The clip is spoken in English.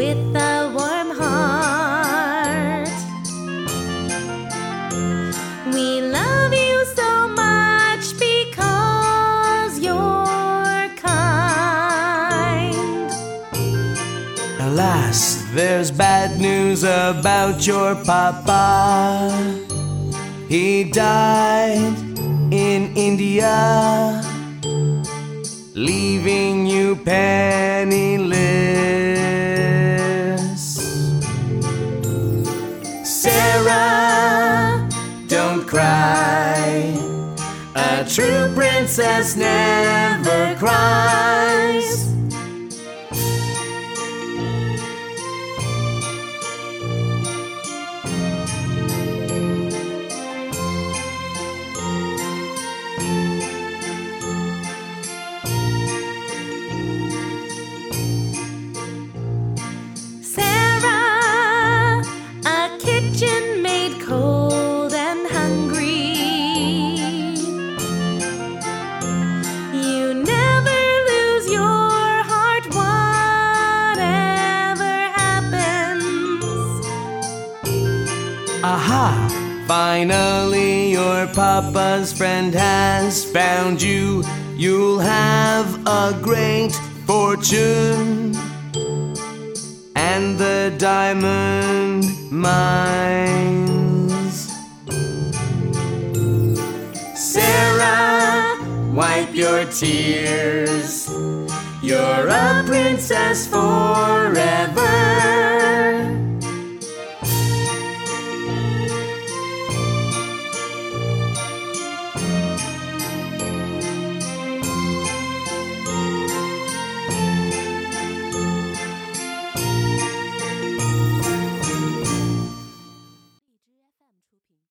with a warm heart. We love you so much because you're kind. Alas, there's bad news about your papa. He died in India, leaving you penniless. Don't cry. A true princess never cries. Aha! Finally, your papa's friend has found you. You'll have a great fortune and the diamond mines. Sarah, wipe your tears. You're a princess forever.